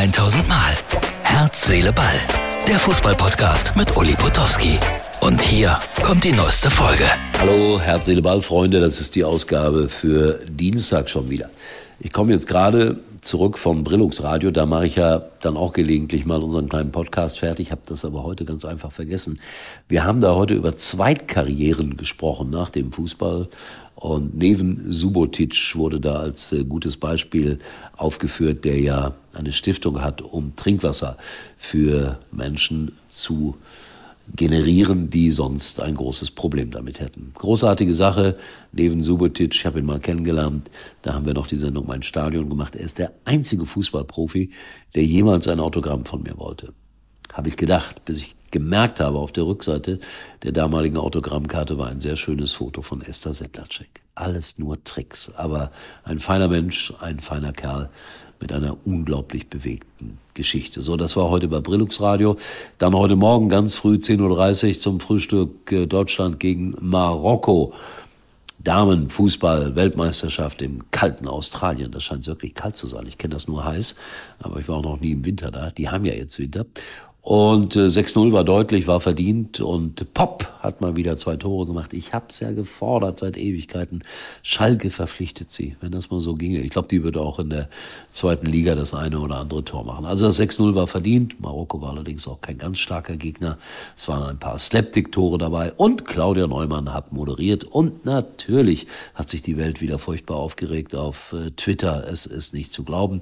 1000 Mal. Herz, Seele, Ball. Der Fußballpodcast mit Uli Potowski. Und hier kommt die neueste Folge. Hallo, Herz, Seele, Ball, Freunde. Das ist die Ausgabe für Dienstag schon wieder. Ich komme jetzt gerade zurück von Brillux Radio. Da mache ich ja dann auch gelegentlich mal unseren kleinen Podcast fertig. Habe das aber heute ganz einfach vergessen. Wir haben da heute über Zweitkarrieren gesprochen nach dem Fußball. Und Neven Subotic wurde da als äh, gutes Beispiel aufgeführt, der ja eine Stiftung hat, um Trinkwasser für Menschen zu generieren, die sonst ein großes Problem damit hätten. Großartige Sache. Neven Subotic, ich habe ihn mal kennengelernt. Da haben wir noch die Sendung Mein Stadion gemacht. Er ist der einzige Fußballprofi, der jemals ein Autogramm von mir wollte. Habe ich gedacht, bis ich gemerkt habe, auf der Rückseite der damaligen Autogrammkarte war ein sehr schönes Foto von Esther Sedlacek. Alles nur Tricks, aber ein feiner Mensch, ein feiner Kerl mit einer unglaublich bewegten Geschichte. So, das war heute bei Brillux Radio. Dann heute Morgen ganz früh 10.30 Uhr zum Frühstück äh, Deutschland gegen Marokko. Damenfußball, Weltmeisterschaft im kalten Australien. Das scheint wirklich kalt zu sein. Ich kenne das nur heiß, aber ich war auch noch nie im Winter da. Die haben ja jetzt Winter. Und äh, 6-0 war deutlich, war verdient und Pop hat mal wieder zwei Tore gemacht. Ich hab's ja gefordert seit Ewigkeiten. Schalke verpflichtet sie, wenn das mal so ginge. Ich glaube, die würde auch in der zweiten Liga das eine oder andere Tor machen. Also das 6-0 war verdient. Marokko war allerdings auch kein ganz starker Gegner. Es waren ein paar Slapdick-Tore dabei und Claudia Neumann hat moderiert. Und natürlich hat sich die Welt wieder furchtbar aufgeregt auf äh, Twitter. Es ist nicht zu glauben.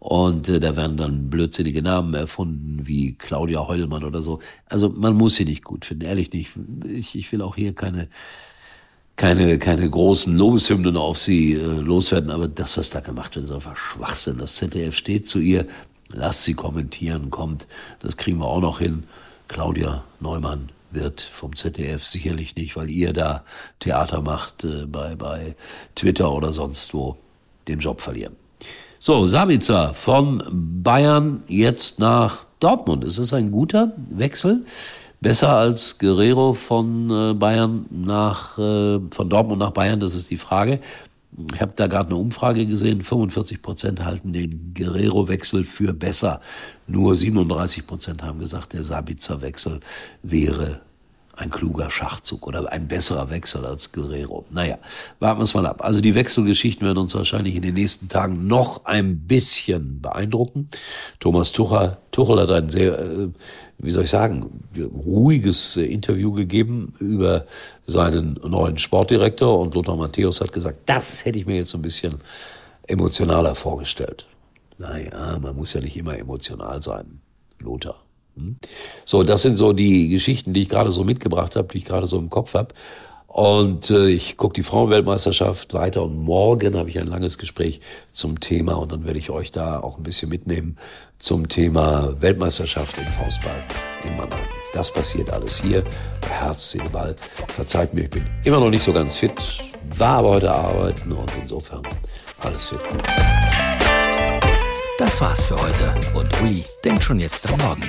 Und äh, da werden dann blödsinnige Namen erfunden, wie Claudia Heulmann oder so. Also man muss sie nicht gut finden, ehrlich nicht. Ich, ich will auch hier keine, keine, keine großen Lobeshymnen auf sie äh, loswerden, aber das, was da gemacht wird, ist einfach Schwachsinn. Das ZDF steht zu ihr, lasst sie kommentieren, kommt, das kriegen wir auch noch hin. Claudia Neumann wird vom ZDF sicherlich nicht, weil ihr da Theater macht, äh, bei, bei Twitter oder sonst wo, den Job verlieren. So, Sabitzer von Bayern jetzt nach Dortmund. Ist das ein guter Wechsel? Besser als Guerrero von äh, Bayern nach äh, von Dortmund nach Bayern, das ist die Frage. Ich habe da gerade eine Umfrage gesehen, 45 Prozent halten den Guerrero-Wechsel für besser. Nur 37 Prozent haben gesagt, der Sabitzer-Wechsel wäre ein kluger Schachzug oder ein besserer Wechsel als Guerrero. Naja, warten wir es mal ab. Also die Wechselgeschichten werden uns wahrscheinlich in den nächsten Tagen noch ein bisschen beeindrucken. Thomas Tuchel, Tuchel hat ein sehr, äh, wie soll ich sagen, ruhiges Interview gegeben über seinen neuen Sportdirektor und Lothar Matthäus hat gesagt, das hätte ich mir jetzt ein bisschen emotionaler vorgestellt. Naja, man muss ja nicht immer emotional sein, Lothar. So, das sind so die Geschichten, die ich gerade so mitgebracht habe, die ich gerade so im Kopf habe. Und äh, ich gucke die Frauenweltmeisterschaft weiter und morgen habe ich ein langes Gespräch zum Thema und dann werde ich euch da auch ein bisschen mitnehmen zum Thema Weltmeisterschaft im Faustball in Mannheim. Das passiert alles hier bei Herz, Seele, Ball. Verzeiht mir, ich bin immer noch nicht so ganz fit, war aber heute arbeiten und insofern alles gut. Das war's für heute und Uli denkt schon jetzt am Morgen.